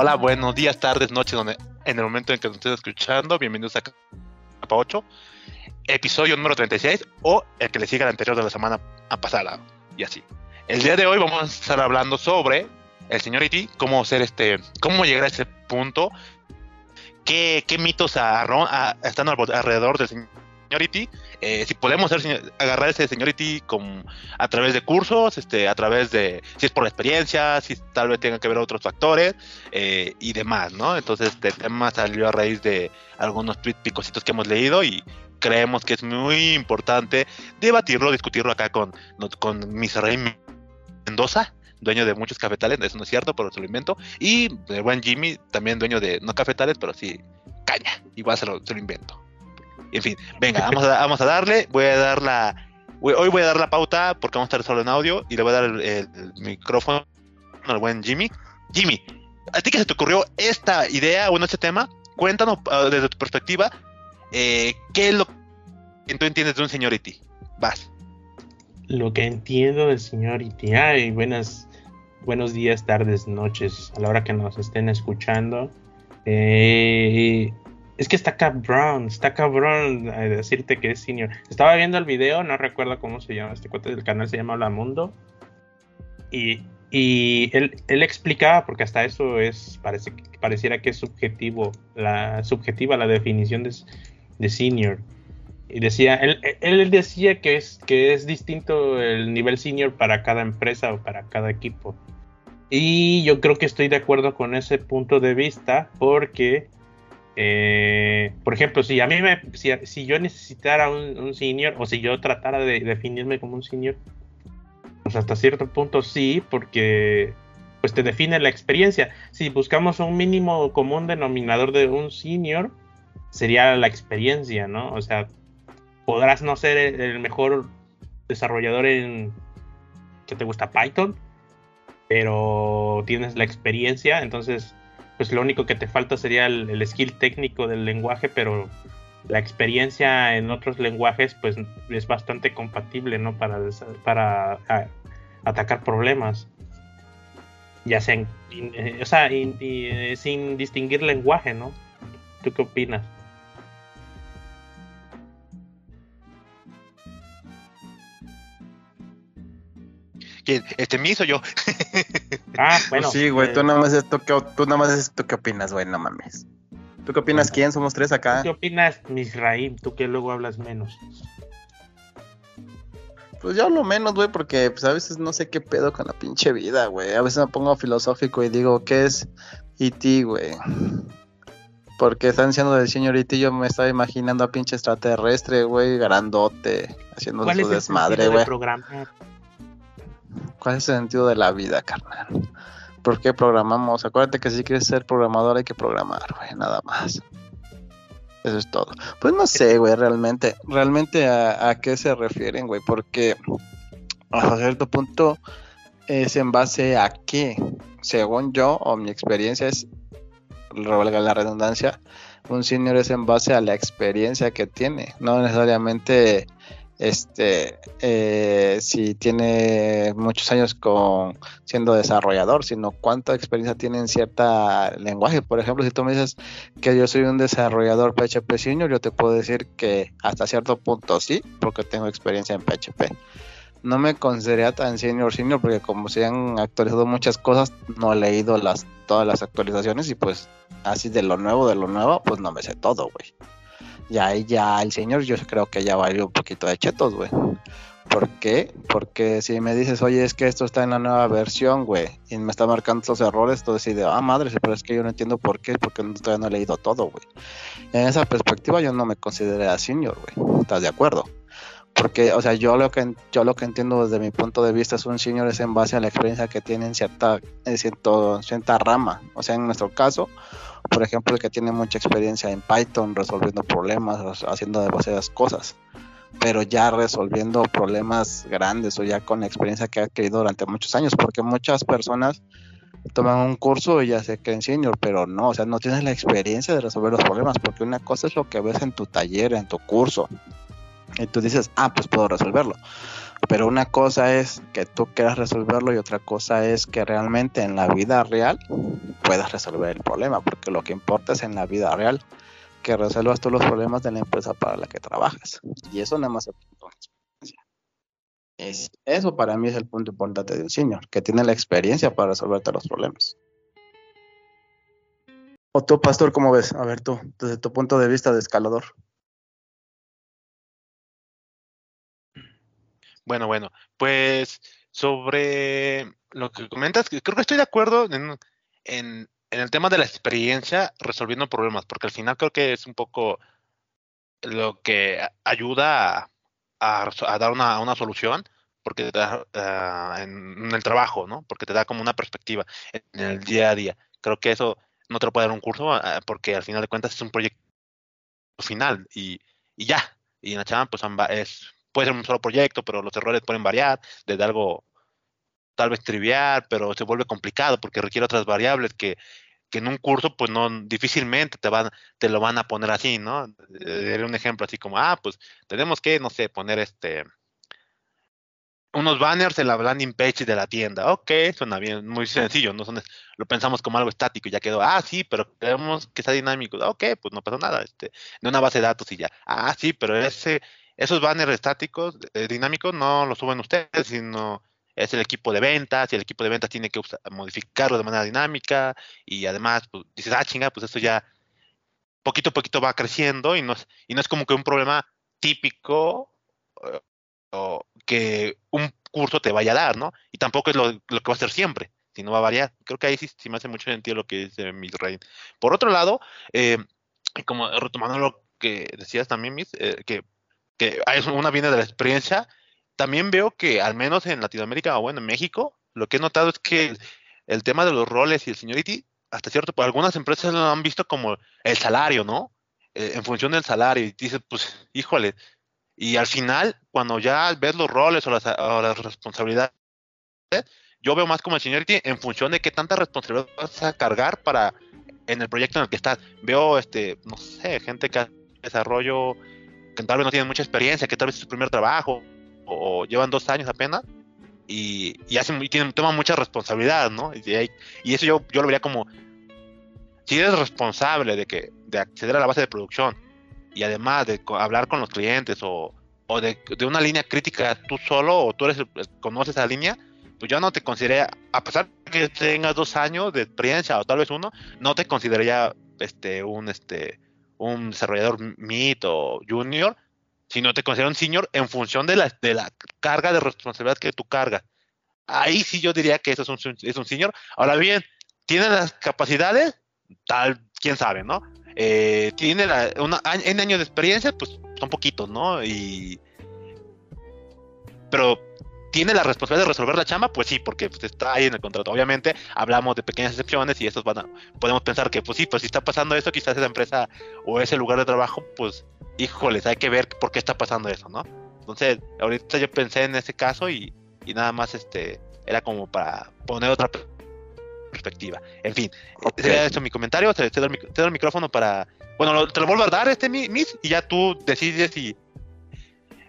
Hola, buenos días, tardes, noches, donde, en el momento en que nos estén escuchando. Bienvenidos a Capa 8, episodio número 36 o el que le siga al anterior de la semana pasada. Y así. El día de hoy vamos a estar hablando sobre el señor E.T., cómo ser este, cómo llegar a ese punto, qué, mitos están alrededor del señor Seniority, eh, si podemos agarrar ese Seniority con, a través de cursos, este, a través de, si es por la experiencia, si tal vez tenga que ver otros factores eh, y demás, ¿no? Entonces este tema salió a raíz de algunos tweets picositos que hemos leído y creemos que es muy importante debatirlo, discutirlo acá con, con Rey Mendoza, dueño de muchos cafetales, eso no es cierto, pero se lo invento, y el buen Jimmy, también dueño de, no cafetales, pero sí caña, igual se lo, se lo invento. En fin, venga, vamos a, darle. Voy a dar la. Hoy voy a dar la pauta porque vamos a estar solo en audio y le voy a dar el, micrófono al buen Jimmy. Jimmy, ¿a ti qué se te ocurrió esta idea o este tema? Cuéntanos ah, desde tu perspectiva, eh, ¿qué es lo que tú entiendes de un señority? Vas. Lo que entiendo del señority. Ay, buenas, buenos días, tardes, noches, a la hora que nos estén escuchando. Eh, es que está cabrón, está cabrón decirte que es senior. Estaba viendo el video, no recuerdo cómo se llama este cuate del canal, se llama Hola Mundo. Y, él, explicaba, porque hasta eso es, parece, pareciera que es subjetivo, la, subjetiva la definición de, senior. Y decía, él, él, decía que es, que es distinto el nivel senior para cada empresa o para cada equipo. Y yo creo que estoy de acuerdo con ese punto de vista porque eh, por ejemplo, si a mí me, si, yo necesitara un, senior o si yo tratara de definirme como un senior, pues hasta cierto punto sí, porque pues te define la experiencia. Si buscamos un mínimo común denominador de un senior, sería la experiencia, ¿no? O sea, podrás no ser el mejor desarrollador en que te gusta Python, pero tienes la experiencia, entonces pues lo único que te falta sería el, skill técnico del lenguaje, pero la experiencia en otros lenguajes pues es bastante compatible, ¿no? Para, para atacar problemas. Ya sea, eh, o sea eh, sin distinguir lenguaje, ¿no? ¿Tú qué opinas? Este me hizo yo. Ah, pues bueno. sí, güey, tú nada más esto que tú nada más es tú qué opinas, güey, no mames. ¿Tú qué opinas? ¿Quién? Somos tres acá. ¿Qué opinas, Misraim? Tú que luego hablas menos. Pues yo hablo menos, güey, porque pues a veces no sé qué pedo con la pinche vida, güey. A veces me pongo filosófico y digo, ¿qué es E.T., güey? Porque están diciendo del señor E.T., yo me estaba imaginando a pinche extraterrestre, güey, grandote, haciendo su desmadre, güey. ¿Cuál es el sentido de la vida, carnal? ¿Por qué programamos? Acuérdate que si quieres ser programador hay que programar, güey, nada más. Eso es todo. Pues no sé, güey, realmente, realmente a, qué se refieren, güey, porque a cierto punto es en base a qué, según yo o mi experiencia es, revalga la redundancia, un senior es en base a la experiencia que tiene, no necesariamente este eh, si tiene muchos años con siendo desarrollador, sino cuánta experiencia tiene en cierta lenguaje. Por ejemplo, si tú me dices que yo soy un desarrollador PHP senior, yo te puedo decir que hasta cierto punto sí, porque tengo experiencia en PHP. No me consideraría tan senior senior porque como se han actualizado muchas cosas, no he leído las todas las actualizaciones y pues así de lo nuevo de lo nuevo, pues no me sé todo, güey ya ya el señor yo creo que ya valió un poquito de chetos, güey. ¿Por qué? Porque si me dices, oye, es que esto está en la nueva versión, güey, y me está marcando estos errores, tú decides, ah, madre, pero es que yo no entiendo por qué, porque todavía no he leído todo, güey. En esa perspectiva yo no me considero senior, güey. ¿Estás de acuerdo? Porque, o sea, yo lo que yo lo que entiendo desde mi punto de vista es un senior es en base a la experiencia que tiene en cierta, en cierta rama. O sea, en nuestro caso, por ejemplo, el que tiene mucha experiencia en Python resolviendo problemas, haciendo demasiadas cosas, pero ya resolviendo problemas grandes o ya con la experiencia que ha adquirido durante muchos años, porque muchas personas toman un curso y ya se creen senior, pero no, o sea, no tienes la experiencia de resolver los problemas, porque una cosa es lo que ves en tu taller, en tu curso, y tú dices, ah, pues puedo resolverlo. Pero una cosa es que tú quieras resolverlo y otra cosa es que realmente en la vida real puedas resolver el problema, porque lo que importa es en la vida real que resuelvas tú los problemas de la empresa para la que trabajas. Y eso nada más experiencia. Es, eso para mí es el punto importante de un senior, que tiene la experiencia para resolverte los problemas. O tú, pastor, ¿cómo ves? A ver tú, desde tu punto de vista de escalador. Bueno, bueno, pues sobre lo que comentas, creo que estoy de acuerdo en, el tema de la experiencia resolviendo problemas, porque al final creo que es un poco lo que ayuda a, dar una, solución, porque te da ah, en, el trabajo, ¿no? Porque te da como una perspectiva en el día a día. Creo que eso no te lo puede dar un curso, ah, porque al final de cuentas es un proyecto final y, y ya. Y en la chama, pues es puede ser un solo proyecto, pero los errores pueden variar desde algo tal vez trivial, pero se vuelve complicado porque requiere otras variables que, que en un curso pues no difícilmente te van te lo van a poner así, ¿no? Daré un ejemplo así como, ah, pues tenemos que no sé, poner este unos banners en la landing page de la tienda. Ok, suena bien, muy sencillo, no lo pensamos como algo estático y ya quedó. Ah, sí, pero queremos que sea dinámico. Ok, pues no pasa nada, este, de una base de datos y ya. Ah, sí, pero ese esos banners estáticos, eh, dinámicos, no los suben ustedes, sino es el equipo de ventas y el equipo de ventas tiene que modificarlo de manera dinámica y además pues, dices, ah, chinga, pues esto ya poquito a poquito va creciendo y no es, y no es como que un problema típico eh, o que un curso te vaya a dar, ¿no? Y tampoco es lo, que va a ser siempre, sino va a variar. Creo que ahí sí, me hace mucho sentido lo que dice Miss Por otro lado, eh, como retomando lo que decías también, Miss, que que una viene de la experiencia. También veo que, al menos en Latinoamérica o bueno, en México, lo que he notado es que el, tema de los roles y el seniority, hasta cierto, pues algunas empresas lo han visto como el salario, ¿no? Eh, en función del salario. Y dices, pues, híjole. Y al final, cuando ya ves los roles o las, o las responsabilidades, yo veo más como el seniority en función de qué tanta responsabilidad vas a cargar para en el proyecto en el que estás. Veo, este, no sé, gente que hace desarrollo que tal vez no tienen mucha experiencia, que tal vez es su primer trabajo o, llevan dos años apenas y, hacen y tienen, toman mucha responsabilidad, ¿no? Y, eso yo, lo vería como si eres responsable de que de acceder a la base de producción y además de hablar con los clientes o, de, una línea crítica tú solo o tú eres conoces esa línea, pues yo no te consideraría, a pesar de que tengas dos años de experiencia o tal vez uno, no te consideraría este un este un desarrollador mid o junior, sino te considero un senior en función de la, de la carga de responsabilidad que tú cargas. Ahí sí yo diría que eso es un, es un senior. Ahora bien, ¿tiene las capacidades? Tal, quién sabe, ¿no? Eh, tiene la, una, en años de experiencia, pues son poquitos, ¿no? Y, pero ¿Tiene la responsabilidad de resolver la chamba? Pues sí, porque pues, está ahí en el contrato. Obviamente hablamos de pequeñas excepciones y esos van a, podemos pensar que pues sí, pues si está pasando eso, quizás esa empresa o ese lugar de trabajo, pues híjoles, hay que ver por qué está pasando eso, ¿no? Entonces, ahorita yo pensé en ese caso y, y nada más este era como para poner otra perspectiva. En fin, sería eso mi comentario. Te, doy, el, micrófono para. Bueno, te lo vuelvo a dar, este Miss, y ya tú decides si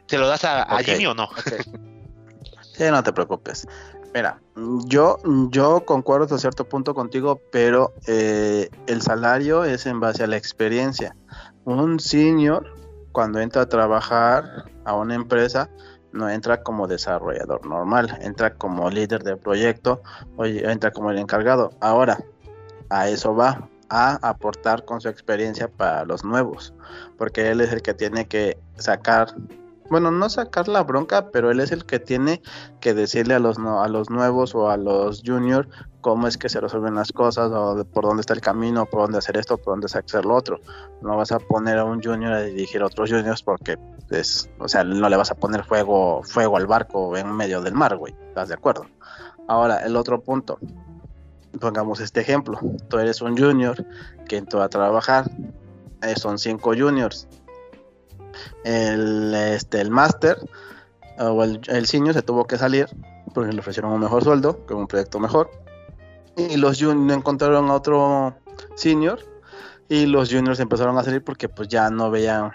se lo das a, Jimmy o no. Sí, no te preocupes. Mira, yo, yo concuerdo hasta cierto punto contigo, pero eh, el salario es en base a la experiencia. Un senior, cuando entra a trabajar a una empresa, no entra como desarrollador normal, entra como líder del proyecto o entra como el encargado. Ahora, a eso va, a aportar con su experiencia para los nuevos, porque él es el que tiene que sacar bueno, no sacar la bronca, pero él es el que tiene que decirle a los, a los nuevos o a los juniors cómo es que se resuelven las cosas, o por dónde está el camino, por dónde hacer esto, por dónde hacer lo otro. No vas a poner a un junior a dirigir a otros juniors porque, es, o sea, no le vas a poner fuego, fuego al barco en medio del mar, güey. ¿Estás de acuerdo? Ahora, el otro punto. Pongamos este ejemplo. Tú eres un junior que entró a trabajar. Eh, son cinco juniors el, este, el máster o el, el senior se tuvo que salir porque le ofrecieron un mejor sueldo, con un proyecto mejor. Y los juniors encontraron a otro senior y los juniors empezaron a salir porque pues ya no veían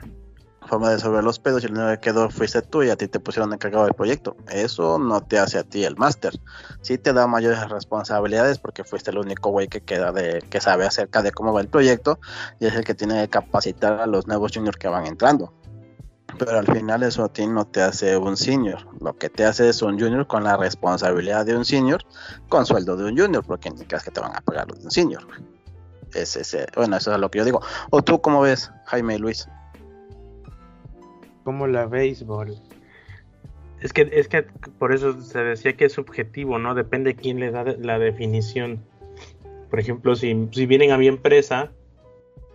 forma de resolver los pedos y el único que quedó fuiste tú y a ti te pusieron encargado del proyecto. Eso no te hace a ti el máster. Sí te da mayores responsabilidades porque fuiste el único güey que queda de que sabe acerca de cómo va el proyecto y es el que tiene que capacitar a los nuevos juniors que van entrando. Pero al final eso a ti no te hace un senior. Lo que te hace es un junior con la responsabilidad de un senior, con sueldo de un junior, porque indicas que te van a pagar los de un senior. Es ese, bueno, eso es lo que yo digo. ¿O tú cómo ves, Jaime y Luis? Como la béisbol. Es que, es que por eso se decía que es subjetivo, ¿no? Depende de quién le da la definición. Por ejemplo, si, si vienen a mi empresa,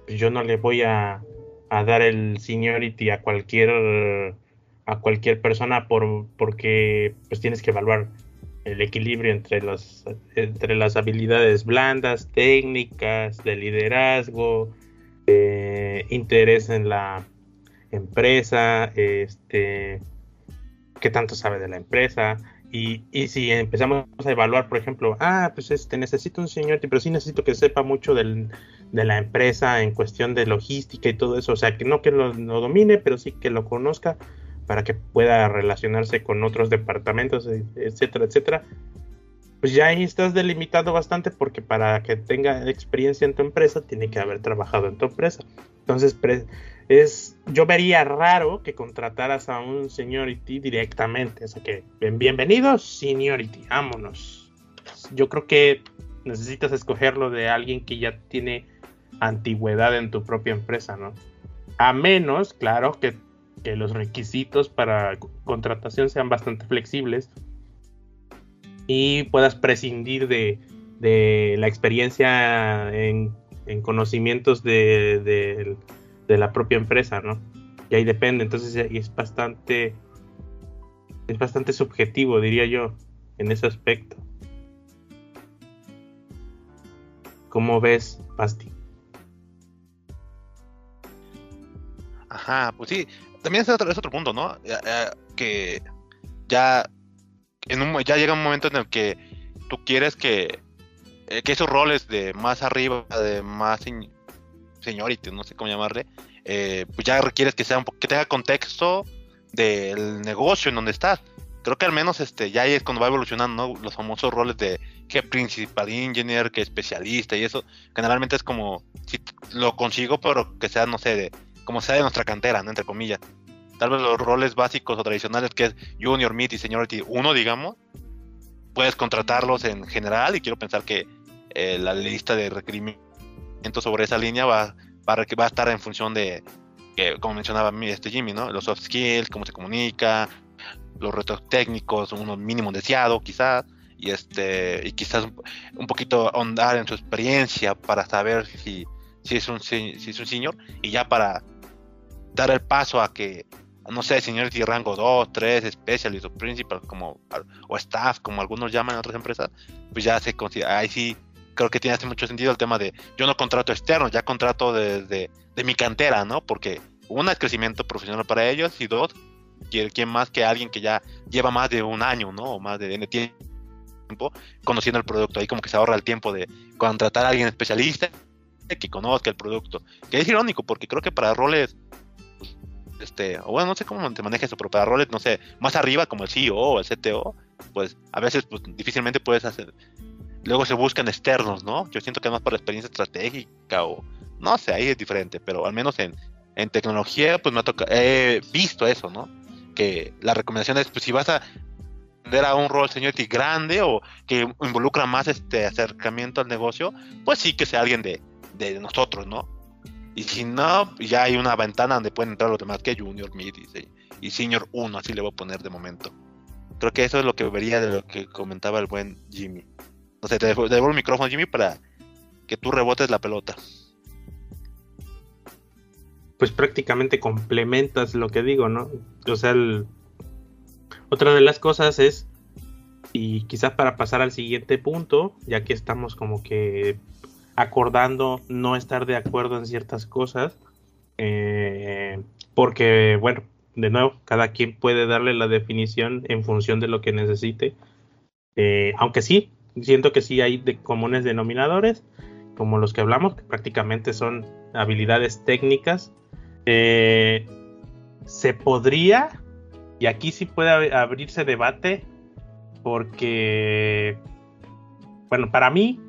pues yo no le voy a, a dar el seniority a cualquier a cualquier persona por porque pues tienes que evaluar el equilibrio entre las entre las habilidades blandas técnicas de liderazgo eh, interés en la empresa este qué tanto sabe de la empresa. Y, y, si empezamos a evaluar, por ejemplo, ah, pues este, necesito un seniority, pero sí necesito que sepa mucho del, de la empresa en cuestión de logística y todo eso. O sea, que no que lo, domine, pero sí que lo conozca para que pueda relacionarse con otros departamentos, e, etcétera, etcétera. Pues ya ahí estás delimitado bastante porque para que tenga experiencia en tu empresa tiene que haber trabajado en tu empresa. Entonces, es, yo vería raro que contrataras a un seniority directamente. O sea que, bienvenidos, seniority, vámonos. Yo creo que necesitas escogerlo de alguien que ya tiene antigüedad en tu propia empresa, ¿no? A menos, claro, que, los requisitos para contratación sean bastante flexibles y puedas prescindir de, la experiencia en, conocimientos de, la propia empresa, ¿no? Y ahí depende, entonces es bastante, es bastante subjetivo, diría yo, en ese aspecto. ¿Cómo ves, Basti? Ajá, pues sí, también es otro, otro punto, ¿no? que ya, en un, ya llega un momento en el que tú quieres que, eh, que esos roles de más arriba, de más señority, no sé cómo llamarle, eh, pues ya requieres que sea un que tenga contexto del negocio en donde estás. Creo que al menos este ya es cuando va evolucionando los famosos roles de que principal engineer, que especialista y eso, generalmente es como si lo consigo, pero que sea no sé, de como sea de nuestra cantera, entre comillas. Tal vez los roles básicos o tradicionales que es Junior, Mid y Seniority 1, digamos, puedes contratarlos en general y quiero pensar que eh, la lista de requerimientos sobre esa línea va, va, va a estar en función de, que, como mencionaba este Jimmy, ¿no? Los soft skills, cómo se comunica, los retos técnicos, uno mínimo deseado quizás, y este y quizás un poquito ahondar en su experiencia para saber si, si es un si es un señor y ya para dar el paso a que, no sé, señor de rango 2, 3, specialist o principal, como, o staff, como algunos llaman en otras empresas, pues ya se considera, ahí sí creo que tiene mucho sentido el tema de yo no contrato externo, ya contrato desde de, mi cantera, ¿no? Porque una es crecimiento profesional para ellos y dos, quién más que alguien que ya lleva más de un año, ¿no? O más de, de tiempo conociendo el producto. Ahí como que se ahorra el tiempo de contratar a alguien especialista que conozca el producto. Que es irónico porque creo que para roles este, o bueno, no sé cómo te maneja eso, pero para roles, no sé, más arriba como el CEO o el CTO, pues a veces pues, difícilmente puedes hacer. Luego se buscan externos, ¿no? Yo siento que más para experiencia estratégica o no sé, ahí es diferente, pero al menos en, en tecnología, pues me ha tocado, he visto eso, ¿no? Que la recomendación es, pues si vas a a un rol seniority grande o que involucra más este acercamiento al negocio, pues sí que sea alguien de, de nosotros, ¿no? Y si no, ya hay una ventana donde pueden entrar los demás que Junior, Mid y, Senior 1, así le voy a poner de momento. Creo que eso es lo que vería de lo que comentaba el buen Jimmy. No sé, te devuelvo el micrófono, Jimmy, para que tú rebotes la pelota. Pues prácticamente complementas lo que digo, ¿no? O sea, otra de las cosas es, y quizás para pasar al siguiente punto, ya que estamos como que acordando no estar de acuerdo en ciertas cosas, eh, porque, bueno, de nuevo, cada quien puede darle la definición en función de lo que necesite, eh, aunque sí, siento que sí hay comunes denominadores, como los que hablamos, que prácticamente son habilidades técnicas. Eh, se podría, y aquí sí puede abrirse debate, porque, bueno, para mí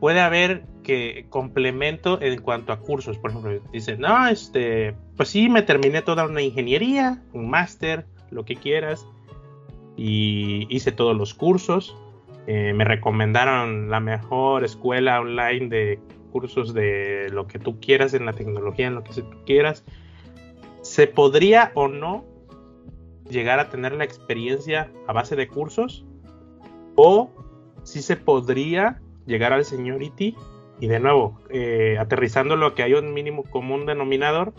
puede haber que complemento en cuanto a cursos. Por ejemplo, dice, no, este, pues sí, me terminé toda una ingeniería, un máster, lo que quieras, y hice todos los cursos. Eh, me recomendaron la mejor escuela online de cursos de lo que tú quieras en la tecnología, en lo que tú quieras. ¿Se podría o no llegar a tener la experiencia a base de cursos? ¿O si se podría llegar al seniority? Y de nuevo, eh, aterrizando lo que hay un mínimo común denominador,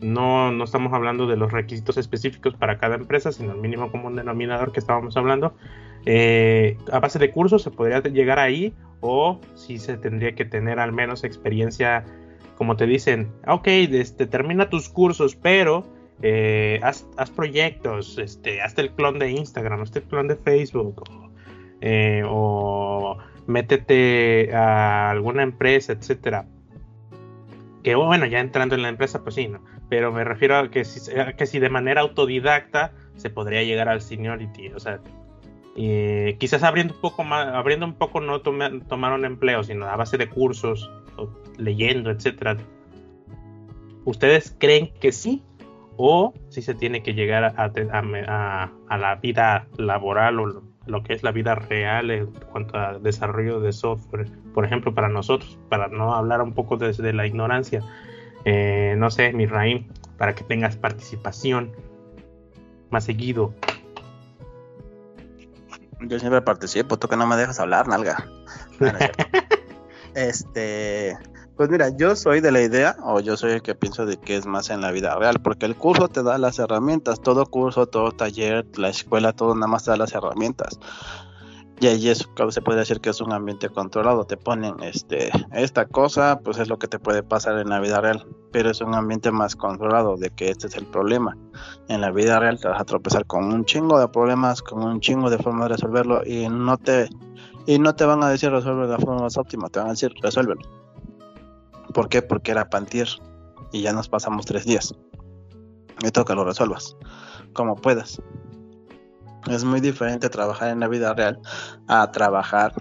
no, no estamos hablando de los requisitos específicos para cada empresa, sino el mínimo común denominador que estábamos hablando. Eh, a base de cursos se podría llegar ahí o si se tendría que tener al menos experiencia, como te dicen, ok, este, termina tus cursos, pero eh, haz, proyectos, este, hazte el clon de Instagram, hazte el clon de Facebook, o, eh, métete a alguna empresa, etcétera. Que bueno, ya entrando en la empresa, pues sí, ¿no? Pero me refiero a que si, si de manera autodidacta se podría llegar al seniority, o sea, quizás abriendo un poco más, abriendo un poco no tomaron empleo, sino a base de cursos, leyendo, etcétera. ¿Ustedes creen que sí? ¿O si se tiene que llegar a, a, la vida laboral o lo, que es la vida real en cuanto a desarrollo de software? Por ejemplo, para nosotros, para no hablar un poco desde la ignorancia. Eh, no sé, mi Raim, para que tengas participación más seguido yo siempre participo, tú que no me dejas hablar, nalga. este, pues mira, yo soy de la idea, o yo soy el que pienso de que es más en la vida real, porque el curso te da las herramientas, todo curso, todo taller, la escuela, todo nada más te da las herramientas. Y ahí eso se puede decir que es un ambiente controlado. Te ponen este, esta cosa, pues es lo que te puede pasar en la vida real. Pero es un ambiente más controlado de que este es el problema. En la vida real te vas a tropezar con un chingo de problemas, con un chingo de formas de resolverlo y no te, y no te van a decir resuelve de la forma más óptima, te van a decir resuélvelo. ¿Por qué? Porque era pantir y ya nos pasamos tres días. Me toca lo resuelvas como puedas. Es muy diferente trabajar en la vida real a trabajar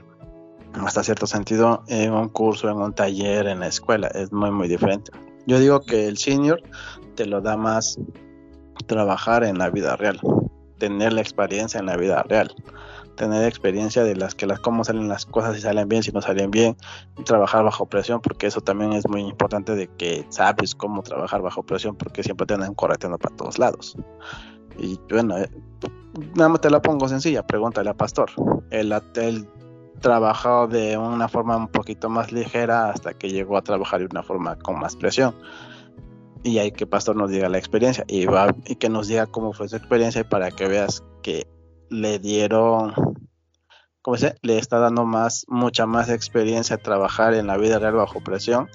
hasta cierto sentido en un curso, en un taller, en la escuela. Es muy, muy diferente. Yo digo que el senior te lo da más trabajar en la vida real, tener la experiencia en la vida real, tener experiencia de las que las cómo salen las cosas, si salen bien, si no salen bien, trabajar bajo presión, porque eso también es muy importante de que sabes cómo trabajar bajo presión, porque siempre te andan correteando para todos lados. Y bueno, eh, nada más te la pongo sencilla, pregúntale a Pastor. Él, él trabajó de una forma un poquito más ligera hasta que llegó a trabajar de una forma con más presión. Y hay que Pastor nos diga la experiencia y, va, y que nos diga cómo fue su experiencia para que veas que le dieron, ¿cómo se? Le está dando más, mucha más experiencia trabajar en la vida real bajo presión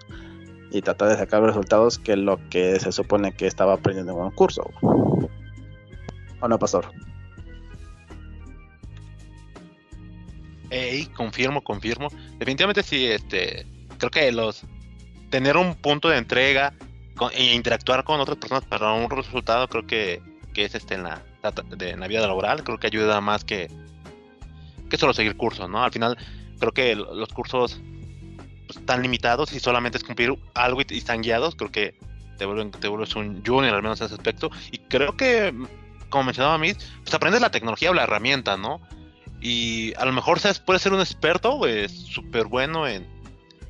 y tratar de sacar resultados que lo que se supone que estaba aprendiendo en un curso. ¿O no, Pastor? Ey, confirmo, confirmo. Definitivamente sí, este, creo que los tener un punto de entrega e interactuar con otras personas para un resultado, creo que, que es este en la, de, en la vida laboral, creo que ayuda más que, que solo seguir cursos, ¿no? Al final, creo que los cursos pues, están limitados y solamente es cumplir algo y, están guiados, creo que te, vuelven, te vuelves un junior al menos en ese aspecto. Y creo que, como mencionaba Miss, pues aprendes la tecnología o la herramienta, ¿no? Y a lo mejor puedes ser un experto, es súper bueno en,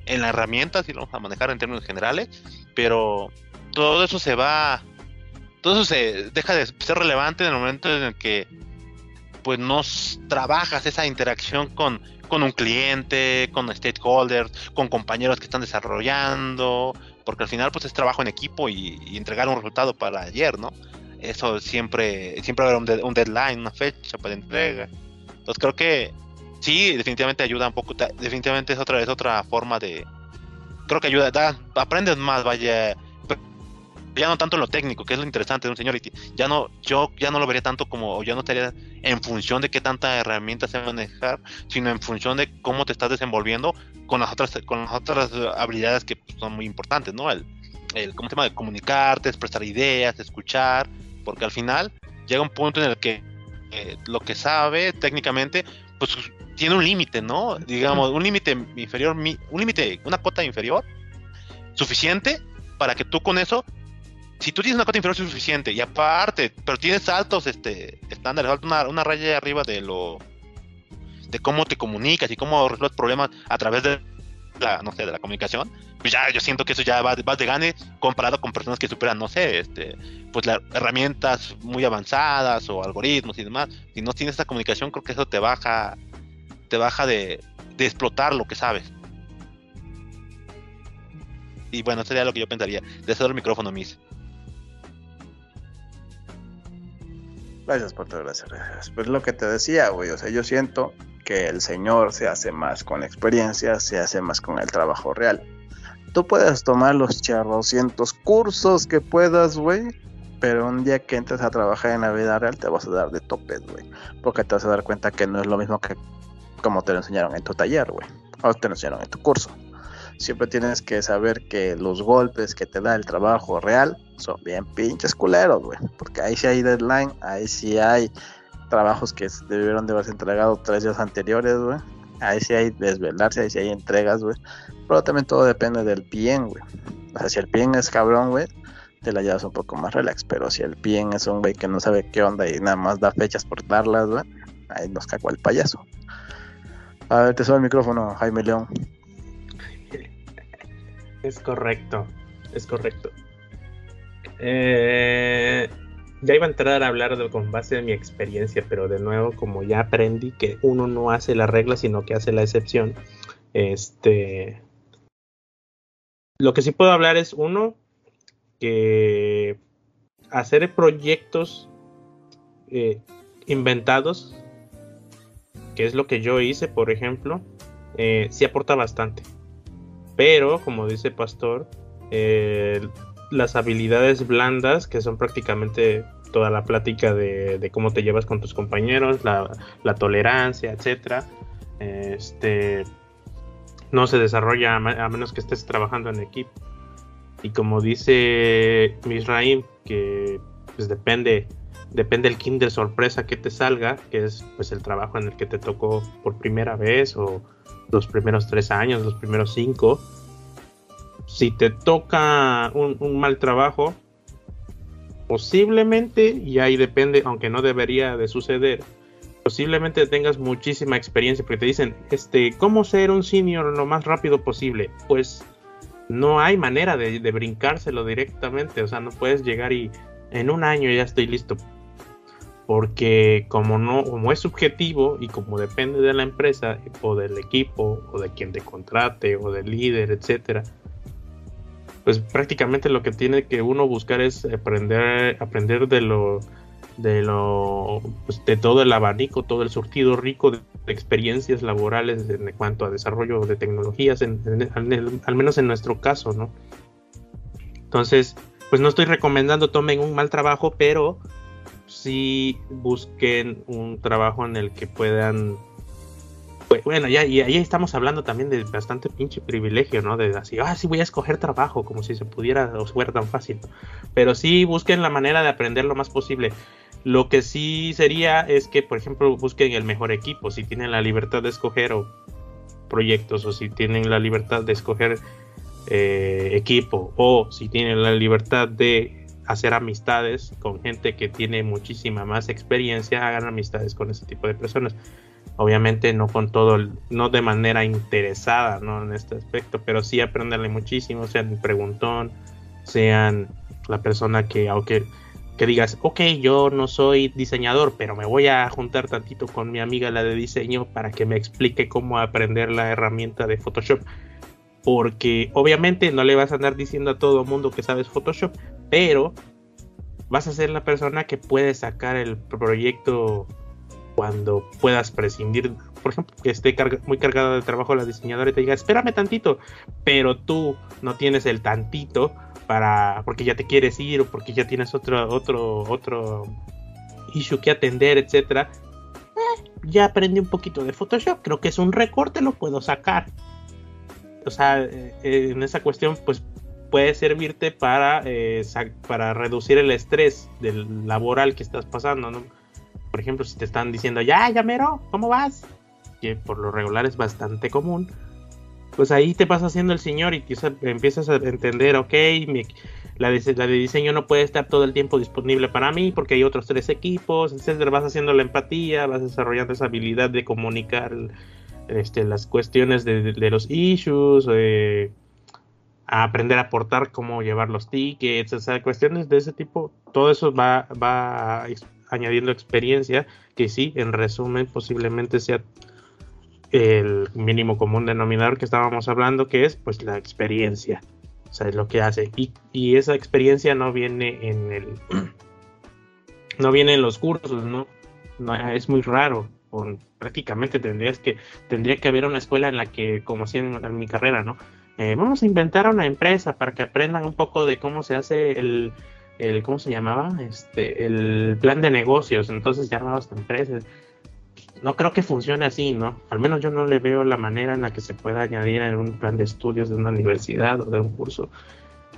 en la herramienta, si lo vamos a manejar en términos generales, pero todo eso se va, todo eso se deja de ser relevante en el momento en el que pues no trabajas esa interacción con, con un cliente, con stakeholders, con compañeros que están desarrollando, porque al final pues es trabajo en equipo y, entregar un resultado para ayer, ¿no? Eso siempre, siempre habrá un, un deadline, una fecha para entrega. Entonces creo que sí, definitivamente ayuda un poco. Definitivamente es otra, es otra forma de. Creo que ayuda, da, aprendes más, vaya. Ya no tanto en lo técnico, que es lo interesante de un seniority. Ya no, yo ya no lo vería tanto como, o ya no estaría en función de qué tanta herramienta se manejar, sino en función de cómo te estás desenvolviendo con las otras, con las otras habilidades que son muy importantes, ¿no? El, el ¿cómo se llama? De comunicarte, expresar ideas, escuchar, porque al final llega un punto en el que eh, lo que sabe técnicamente, pues tiene un límite, ¿no? Digamos, un límite inferior, un límite, una cota inferior, suficiente para que tú con eso, si tú tienes una cota inferior suficiente y aparte, pero tienes altos este, estándares, una, una raya arriba de lo de cómo te comunicas y cómo resuelves problemas a través de la, no sé, de la comunicación, pues ya yo siento que eso ya va, va de gane comparado con personas que superan, no sé, este, pues las herramientas muy avanzadas o algoritmos y demás. Si no tienes esa comunicación, creo que eso te baja, te baja de, de explotar lo que sabes. Y bueno, sería lo que yo pensaría. De el micrófono, Miss. Gracias por todo, gracias, gracias. Pues lo que te decía, güey, o sea, yo siento que el Señor se hace más con la experiencia, se hace más con el trabajo real. Tú puedes tomar los charrocientos cursos que puedas, güey, pero un día que entres a trabajar en la vida real te vas a dar de topes, güey, porque te vas a dar cuenta que no es lo mismo que como te lo enseñaron en tu taller, güey, o te lo enseñaron en tu curso. Siempre tienes que saber que los golpes que te da el trabajo real son bien pinches culeros, güey, porque ahí sí hay deadline, ahí sí hay trabajos que debieron de haberse entregado tres días anteriores, güey. Ahí sí hay desvelarse, ahí sí hay entregas, güey. Pero también todo depende del bien, güey. O sea, si el bien es cabrón, güey, te la llevas un poco más relax. Pero si el bien es un güey que no sabe qué onda y nada más da fechas por darlas, güey, ahí nos cagó el payaso. A ver, te subo el micrófono, Jaime León. Es correcto, es correcto. Eh, ya iba a entrar a hablar de, con base de mi experiencia, pero de nuevo, como ya aprendí que uno no hace la regla, sino que hace la excepción, este, lo que sí puedo hablar es uno, que hacer proyectos eh, inventados, que es lo que yo hice, por ejemplo, eh, sí aporta bastante. Pero, como dice Pastor, eh, las habilidades blandas, que son prácticamente toda la plática de, cómo te llevas con tus compañeros, la, tolerancia, etcétera. Este no se desarrolla a, menos que estés trabajando en equipo. Y como dice Misraim, que pues depende, depende el kinder sorpresa que te salga, que es pues el trabajo en el que te tocó por primera vez, o los primeros tres años, los primeros cinco si te toca un, mal trabajo, posiblemente, y ahí depende, aunque no debería de suceder, posiblemente tengas muchísima experiencia, porque te dicen, este, ¿cómo ser un senior lo más rápido posible? Pues no hay manera de, de brincárselo directamente, o sea, no puedes llegar y en un año ya estoy listo. Porque como no, como es subjetivo y como depende de la empresa o del equipo o de quien te contrate o del líder, etcétera, pues prácticamente lo que tiene que uno buscar es aprender, aprender de lo, de lo, pues, de todo el abanico, todo el surtido rico de, experiencias laborales en cuanto a desarrollo de tecnologías, al menos en nuestro caso, ¿no? Entonces, pues no estoy recomendando tomen un mal trabajo, pero sí busquen un trabajo en el que puedan pues, bueno, ya, y ahí estamos hablando también de bastante pinche privilegio, ¿no? De así, ah, sí voy a escoger trabajo, como si se pudiera o fuera tan fácil. Pero sí busquen la manera de aprender lo más posible. Lo que sí sería es que, por ejemplo, busquen el mejor equipo. Si tienen la libertad de escoger proyectos o si tienen la libertad de escoger eh, equipo o si tienen la libertad de hacer amistades con gente que tiene muchísima más experiencia, hagan amistades con ese tipo de personas obviamente no con todo, no de manera interesada, ¿no? En este aspecto, pero sí aprenderle muchísimo, sean preguntón, sean la persona que, aunque que digas, ok, yo no soy diseñador, pero me voy a juntar tantito con mi amiga la de diseño para que me explique cómo aprender la herramienta de Photoshop. Porque obviamente no le vas a andar diciendo a todo mundo que sabes Photoshop, pero vas a ser la persona que puede sacar el proyecto cuando puedas prescindir, por ejemplo, que esté muy cargada de trabajo la diseñadora y te diga, espérame tantito, pero tú no tienes el tantito para, porque ya te quieres ir o porque ya tienes otro, otro, otro issue que atender, etcétera. Eh, ya aprendí un poquito de Photoshop, creo que es un recorte, lo puedo sacar. O sea, eh, en esa cuestión, pues puede servirte para, eh, para reducir el estrés del laboral que estás pasando, ¿no? Por ejemplo, si te están diciendo, ya, ya mero, ¿cómo vas? Que por lo regular es bastante común. Pues ahí te vas haciendo el señor y empiezas a entender, ok, la, de, la de diseño no puede estar todo el tiempo disponible para mí porque hay otros tres equipos, etcétera. Vas haciendo la empatía, vas desarrollando esa habilidad de comunicar este, las cuestiones de, los issues, eh, aprender a aportar cómo llevar los tickets, o cuestiones de ese tipo. Todo eso va, va añadiendo experiencia que sí, en resumen, posiblemente sea el mínimo común denominador que estábamos hablando, que es pues la experiencia. O sea, es lo que hace. Y, esa experiencia no viene en el. no viene en los cursos, no es muy raro. Prácticamente tendrías que, tendría que haber una escuela en la que, como así en, mi carrera, ¿no? Eh, vamos a inventar una empresa para que aprendan un poco de cómo se hace el, el ¿cómo se llamaba? Este, el plan de negocios. Entonces ya esta empresas no creo que funcione así, ¿no? Al menos yo no le veo la manera en la que se pueda añadir en un plan de estudios de una universidad o de un curso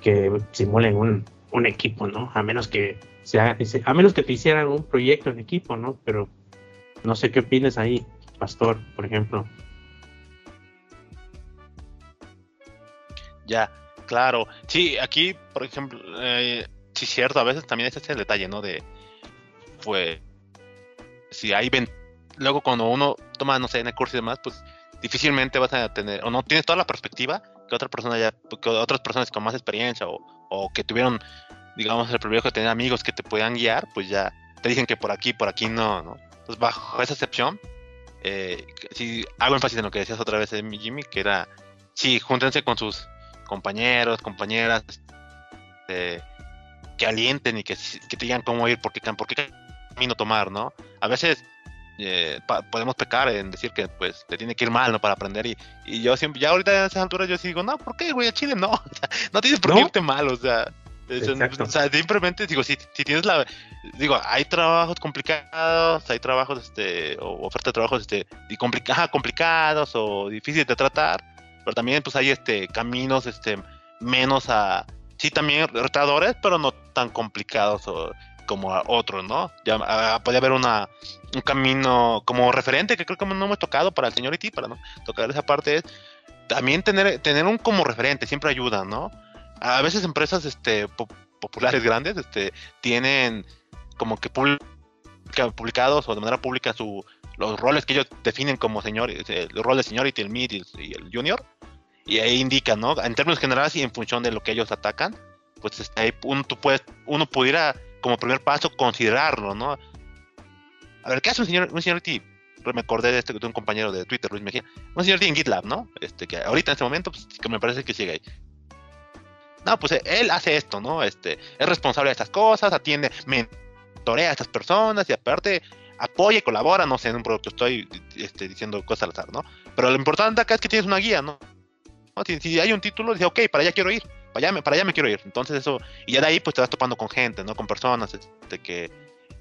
que simulen un, un equipo, ¿no? A menos que sea, a menos que te hicieran un proyecto en equipo, ¿no? Pero no sé qué opinas ahí, Pastor, por ejemplo. Ya, claro. Sí, aquí, por ejemplo, eh, sí cierto, a veces también es ese detalle, ¿no? De, pues, si hay luego cuando uno toma, no sé, en el curso y demás, pues difícilmente vas a tener, o no tienes toda la perspectiva que otra persona ya, que otras personas con más experiencia o, o que tuvieron, digamos, el privilegio de tener amigos que te puedan guiar, pues ya te dicen que por aquí, por aquí no, ¿no? Entonces, bajo esa excepción, eh, si hago énfasis en lo que decías otra vez, eh, Jimmy, que era, sí, júntense con sus compañeros, compañeras, eh, que alienten y que, que, te digan cómo ir, por qué, por qué camino tomar, ¿no? A veces eh, podemos pecar en decir que pues te tiene que ir mal, ¿no? Para aprender y, y yo siempre, ya ahorita en esas alturas yo digo, no, ¿por qué, güey? A Chile no, no tienes por qué irte mal, o sea, o sea, simplemente digo, si, si tienes la, digo, hay trabajos complicados, hay trabajos, este, o oferta de trabajos, este, y complicados o difíciles de tratar, pero también pues hay, este, caminos, este, menos a, sí también retadores, pero no tan complicados o como a otros, ¿no? Ya uh, puede haber una, un camino como referente que creo que no hemos tocado para el señor IT, para no tocar esa parte, es también tener, tener un como referente, siempre ayuda, ¿no? A veces empresas este, populares grandes este, tienen como que publicados o de manera pública su, los roles que ellos definen como señor, el rol de seniority, el mid y el, junior, y ahí indican, ¿no? En términos generales y en función de lo que ellos atacan, pues este, uno, tú puedes, uno pudiera como primer paso considerarlo, ¿no? A ver, ¿qué hace un señor, un señor T? Me acordé de, este, de un compañero de Twitter, Luis Mejía. Un señor T en GitLab, ¿no? Este, que ahorita en este momento, pues, que me parece que sigue ahí. No, pues él hace esto, ¿no? Este, es responsable de estas cosas, atiende, mentorea a estas personas y aparte apoya y colabora, no sé, en un producto estoy este, diciendo cosas al azar, ¿no? Pero lo importante acá es que tienes una guía, ¿no? Si, hay un título, dice, ok, para allá quiero ir para allá, para allá me quiero ir. Entonces eso, y ya de ahí pues te vas topando con gente, ¿no? Con personas este, que,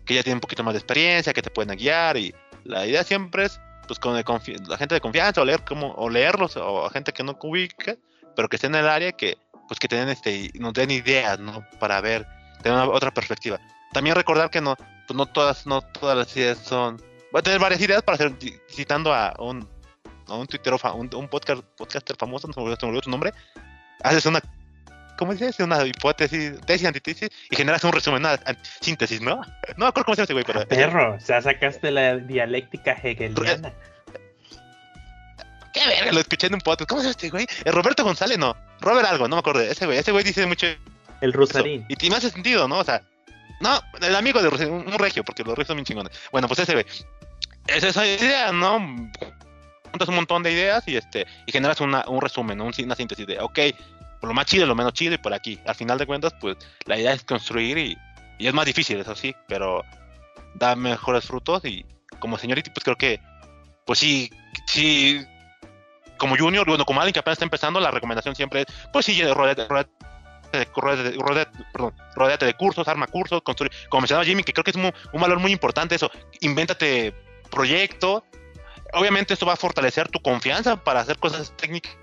que ya tienen un poquito más de experiencia, que te pueden guiar y la idea siempre es pues con la gente de confianza o leer como, o leerlos o gente que no ubica, pero que esté en el área que pues que tengan este, nos den ideas, ¿no? Para ver, tener una, otra perspectiva. También recordar que no, pues no todas, no todas las ideas son. Voy a tener varias ideas para hacer, citando a un, a un Twitter, un, un podcast, podcaster famoso, no se me olvidó su nombre. Haces una ¿cómo dices? Una hipótesis, tesis, antitesis, y generas un resumen, una síntesis, ¿no? No me acuerdo cómo se llama ese güey, pero... Perro, o sea, sacaste la dialéctica hegeliana. Qué verga, lo escuché en un podcast. ¿Cómo se llama este güey? ¿Es Roberto González, no. Robert algo, no me acuerdo. Ese güey, ese güey dice mucho... El Rosarín. Y tiene hace sentido, ¿no? O sea, no, el amigo de un, regio, porque los regios son bien chingones. Bueno, pues ese güey. Es esa idea, ¿no? Juntas un montón de ideas y este y generas una, un resumen, una síntesis de, ok, por lo más chido, lo menos chido y por aquí. Al final de cuentas, pues la idea es construir y, y es más difícil, eso sí, pero da mejores frutos y como señorita, pues creo que, pues sí, sí, como junior, bueno, como alguien que apenas está empezando, la recomendación siempre es, pues sí, rodeate, rodeate, de cursos, arma cursos, construir, como mencionaba Jimmy, que creo que es un, un valor muy importante eso, invéntate proyectos, obviamente esto va a fortalecer tu confianza para hacer cosas técnicas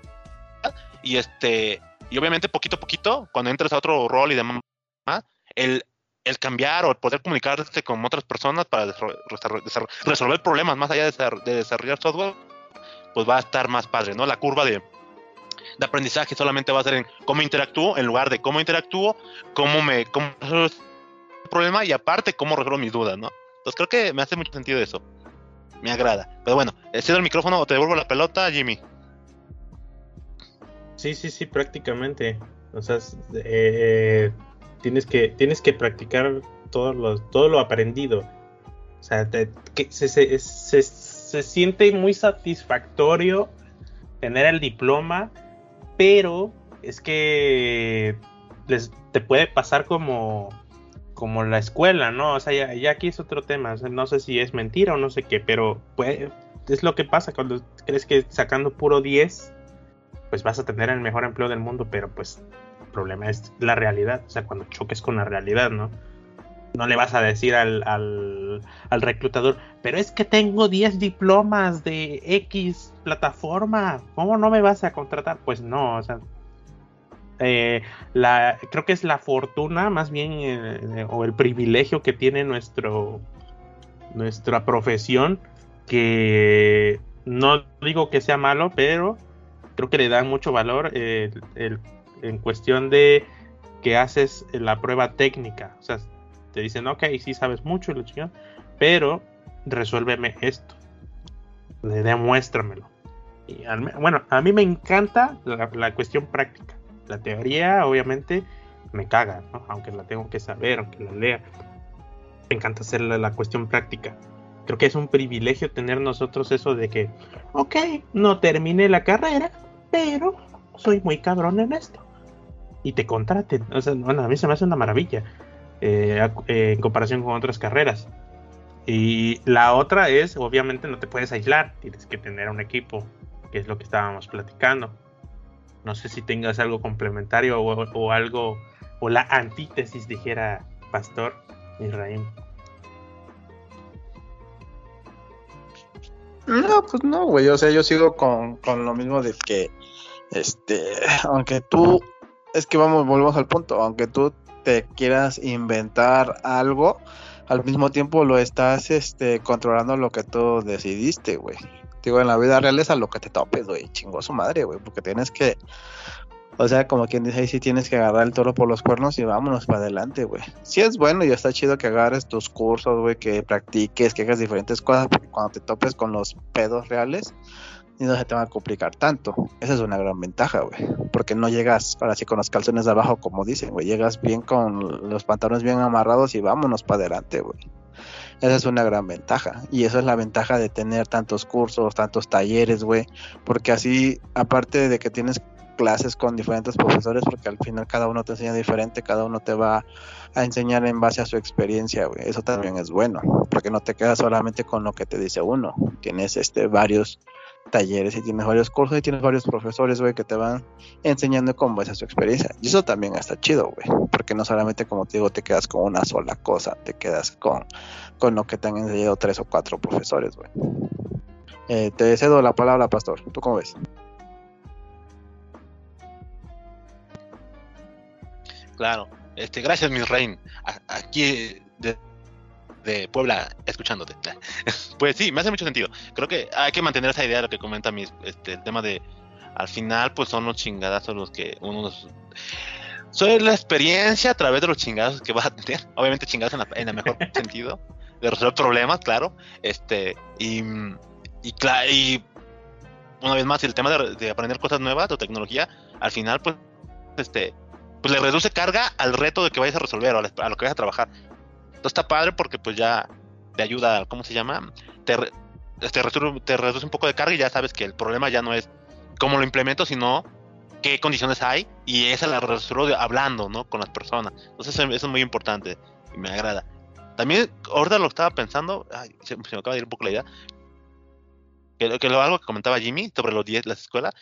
y este Y obviamente poquito a poquito, cuando entres a otro rol y demás, el, el cambiar o el poder comunicarte con otras personas para resolver problemas más allá de, desarrollar software, pues va a estar más padre, ¿no? La curva de, de aprendizaje solamente va a ser en cómo interactúo, en lugar de cómo interactúo, cómo me cómo resuelvo el problema y aparte cómo resuelvo mis dudas, ¿no? Entonces creo que me hace mucho sentido eso. Me agrada. Pero bueno, cedo el micrófono o te devuelvo la pelota, Jimmy. Sí, sí, sí, prácticamente. O sea, eh, tienes que tienes que practicar todo lo, todo lo aprendido. O sea, que se, se, se, siente muy satisfactorio tener el diploma, pero es que te puede pasar como como la escuela, ¿no? O sea, ya, aquí es otro tema. no sé si es mentira o no sé qué, pero pues, es lo que pasa cuando crees que sacando puro 10, pues vas a tener el mejor empleo del mundo, pero pues el problema es la realidad. O sea, cuando choques con la realidad, ¿no? No le vas a decir al, al, al reclutador, pero es que tengo 10 diplomas de X plataforma, ¿cómo no me vas a contratar? Pues no, o sea, eh, la, creo que es la fortuna más bien eh, o el privilegio que tiene nuestro, nuestra profesión que no digo que sea malo, pero creo que le dan mucho valor en cuestión de que haces la prueba técnica. O sea, te dicen, ok, sí sabes mucho, pero resuélveme esto. Demuéstramelo. Y bueno, a mí me encanta la cuestión práctica. La teoría, obviamente, me caga, ¿no? Aunque la tengo que saber, aunque la lea. Me encanta hacer la, cuestión práctica. Creo que es un privilegio tener nosotros eso de que, ok, no terminé la carrera, pero soy muy cabrón en esto. Y te contraten. O sea, bueno, a mí se me hace una maravilla eh, eh, en comparación con otras carreras. Y la otra es, obviamente, no te puedes aislar, tienes que tener un equipo, que es lo que estábamos platicando. No sé si tengas algo complementario o, algo, o la antítesis, dijera Pastor Israel. No, pues no, güey. O sea, yo sigo con, con lo mismo de que, este, aunque tú, es que vamos, volvemos al punto, aunque tú te quieras inventar algo, al mismo tiempo lo estás, este, controlando lo que tú decidiste, güey. Digo, en la vida real es a lo que te topes, güey. Chingó su madre, güey. Porque tienes que. O sea, como quien dice ahí, sí tienes que agarrar el toro por los cuernos y vámonos para adelante, güey. Sí es bueno y está chido que agarres tus cursos, güey, que practiques, que hagas diferentes cosas, porque cuando te topes con los pedos reales, no se te va a complicar tanto. Esa es una gran ventaja, güey. Porque no llegas ahora sí con los calzones de abajo, como dicen, güey. Llegas bien con los pantalones bien amarrados y vámonos para adelante, güey. Esa es una gran ventaja. Y eso es la ventaja de tener tantos cursos, tantos talleres, güey. Porque así, aparte de que tienes clases con diferentes profesores, porque al final cada uno te enseña diferente, cada uno te va a enseñar en base a su experiencia, güey. Eso también es bueno, porque no te quedas solamente con lo que te dice uno. Tienes este varios talleres y tienes varios cursos y tienes varios profesores, güey, que te van enseñando cómo es su experiencia. Y eso también está chido, güey, porque no solamente, como te digo, te quedas con una sola cosa, te quedas con, con lo que te han enseñado tres o cuatro profesores, güey. Eh, te cedo la palabra, Pastor. ¿Tú cómo ves? Claro. Este, gracias, mi rein. Aquí de, de Puebla escuchándote. Pues sí, me hace mucho sentido. Creo que hay que mantener esa idea de lo que comenta mi, este, el tema de al final pues son los chingadazos los que uno nos... Soy la experiencia a través de los chingados que vas a tener. Obviamente chingados en, el mejor sentido. De resolver problemas, claro. Este, y, y, y una vez más, el tema de, aprender cosas nuevas o tecnología, al final, pues, este, pues le reduce carga al reto de que vayas a resolver o a, lo que vayas a trabajar. Está padre porque pues ya te ayuda, ¿cómo se llama? Te, te, reduce un poco de carga y ya sabes que el problema ya no es cómo lo implemento, sino qué condiciones hay y esa la resuelvo hablando, ¿no? Con las personas. Entonces eso, es muy importante y me agrada. También, ahorita lo estaba pensando, ay, se, me acaba de ir un poco la idea, que, que lo algo que comentaba Jimmy sobre los 10, las escuelas,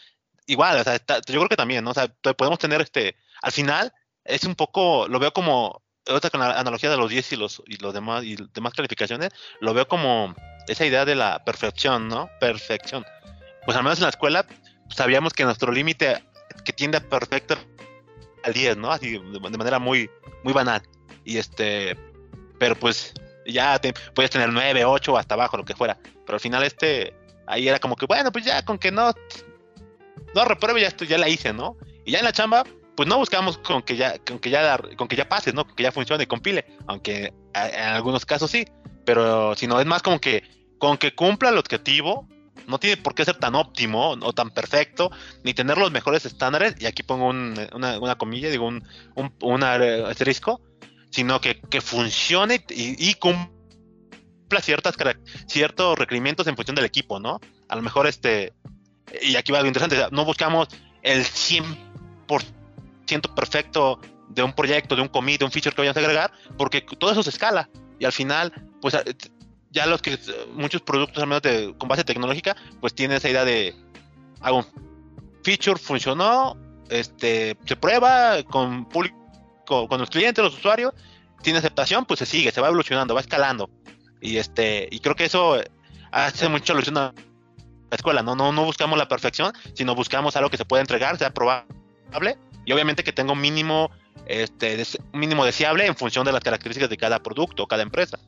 igual, o sea, yo creo que también, ¿no? O sea, podemos tener este, al final es un poco, lo veo como otra con la analogía de los 10 y los, y los demás y demás calificaciones, lo veo como esa idea de la perfección, ¿no? Perfección. Pues al menos en la escuela sabíamos que nuestro límite que tiende a perfecto al 10, ¿no? Así de, manera muy, muy banal. Y este, pero pues ya puedes tener 9, 8 hasta abajo, lo que fuera. Pero al final este, ahí era como que, bueno, pues ya con que no, no repruebe, ya, esto, ya la hice, ¿no? Y ya en la chamba, pues no buscamos con que ya, con que ya, con que ya pase, ¿no? Con que ya funcione y compile, aunque en algunos casos sí, pero si no es más como que con que cumpla el objetivo, no tiene por qué ser tan óptimo o tan perfecto, ni tener los mejores estándares, y aquí pongo una, comilla, digo un, un, asterisco, sino que, funcione y, cumpla ciertas, ciertos requerimientos en función del equipo, ¿no? A lo mejor este, y aquí va algo interesante, no buscamos el 100% perfecto de un proyecto, de un commit, de un feature que vayamos a agregar, porque todo eso se escala y al final, pues ya los que muchos productos al menos con base tecnológica, pues tienen esa idea de hago feature, funcionó, este, se prueba con público, con los clientes, los usuarios, tiene aceptación, pues se sigue, se va evolucionando, va escalando. Y este, y creo que eso hace mucha alusión a la escuela, ¿no? No, no buscamos la perfección, sino buscamos algo que se pueda entregar, sea probable, y obviamente que tenga un mínimo este, mínimo deseable en función de las características de cada producto, cada empresa.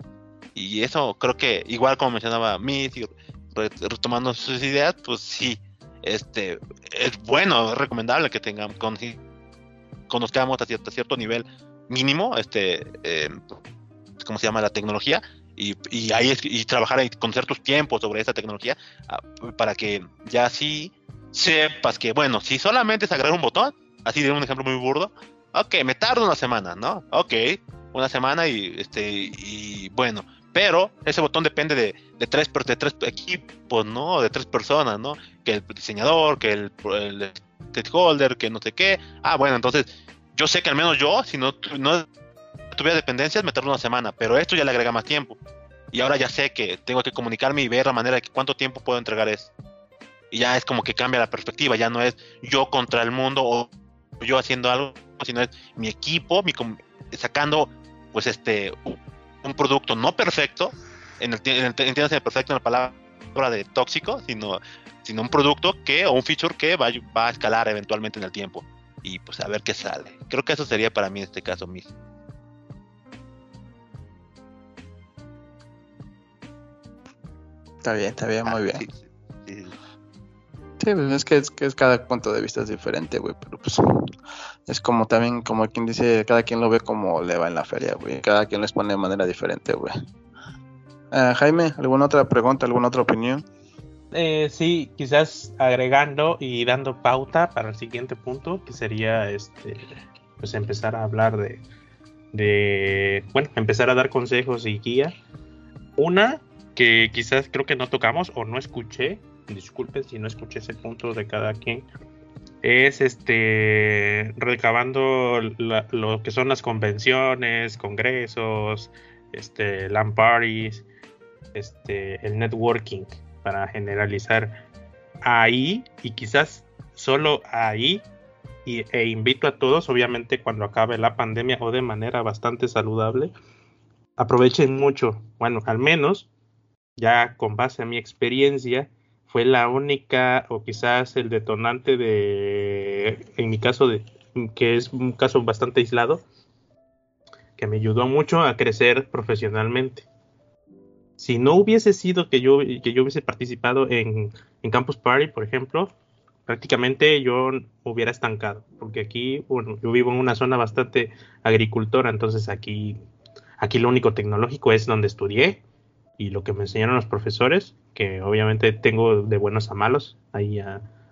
Y eso creo que, igual como mencionaba Miss, retomando sus ideas, pues sí, este, es bueno, es recomendable que tengamos, conozcamos a cierto, cierto nivel mínimo, este, eh, ¿cómo se llama? La tecnología, y, y ahí y trabajar con ciertos tiempos sobre esa tecnología ah, para que ya sí sepas que, bueno, si solamente es agregar un botón, así de un ejemplo muy burdo, ok, me tardo una semana, ¿no? Ok, una semana y, este, y bueno, pero ese botón depende de, de, tres, de tres equipos, ¿no? De tres personas, ¿no? Que el diseñador, que el, el stakeholder, que no sé qué. Ah, bueno, entonces yo sé que al menos yo, si no, no tuviera dependencias, me tardo una semana, pero esto ya le agrega más tiempo. Y ahora ya sé que tengo que comunicarme y ver la manera de que cuánto tiempo puedo entregar eso. Y ya es como que cambia la perspectiva, ya no es yo contra el mundo o yo haciendo algo, sino es mi equipo, mi, sacando pues este un producto no perfecto, en el, en el, perfecto en la palabra de tóxico, sino, sino un producto que, o un feature que va, va a escalar eventualmente en el tiempo. Y pues a ver qué sale. Creo que eso sería para mí en este caso mismo. Está bien, está bien, muy ah, bien. Sí, pues es que, es que es cada punto de vista es diferente, güey, pero pues es como también, como quien dice, cada quien lo ve como le va en la feria, güey, cada quien lo expone de manera diferente, güey. Ah, Jaime, ¿alguna otra pregunta, alguna otra opinión? Eh, sí, quizás agregando y dando pauta para el siguiente punto, que sería este, pues empezar a hablar de, de, bueno, empezar a dar consejos y guía. Una que quizás creo que no tocamos o no escuché, disculpen si no escuché ese punto de cada quien, es este recabando lo que son las convenciones, congresos, este LAN parties, este el networking para generalizar ahí y quizás solo ahí y, e invito a todos, obviamente cuando acabe la pandemia o de manera bastante saludable, aprovechen mucho, bueno, al menos ya con base a mi experiencia, fue la única o quizás el detonante de, en mi caso, de, que es un caso bastante aislado, que me ayudó mucho a crecer profesionalmente. Si no hubiese sido que yo, que yo hubiese participado en, en Campus Party, por ejemplo, prácticamente yo hubiera estancado, porque aquí, bueno, yo vivo en una zona bastante agricultora, entonces aquí, aquí lo único tecnológico es donde estudié, y lo que me enseñaron los profesores, que obviamente tengo de buenos a malos, ahí,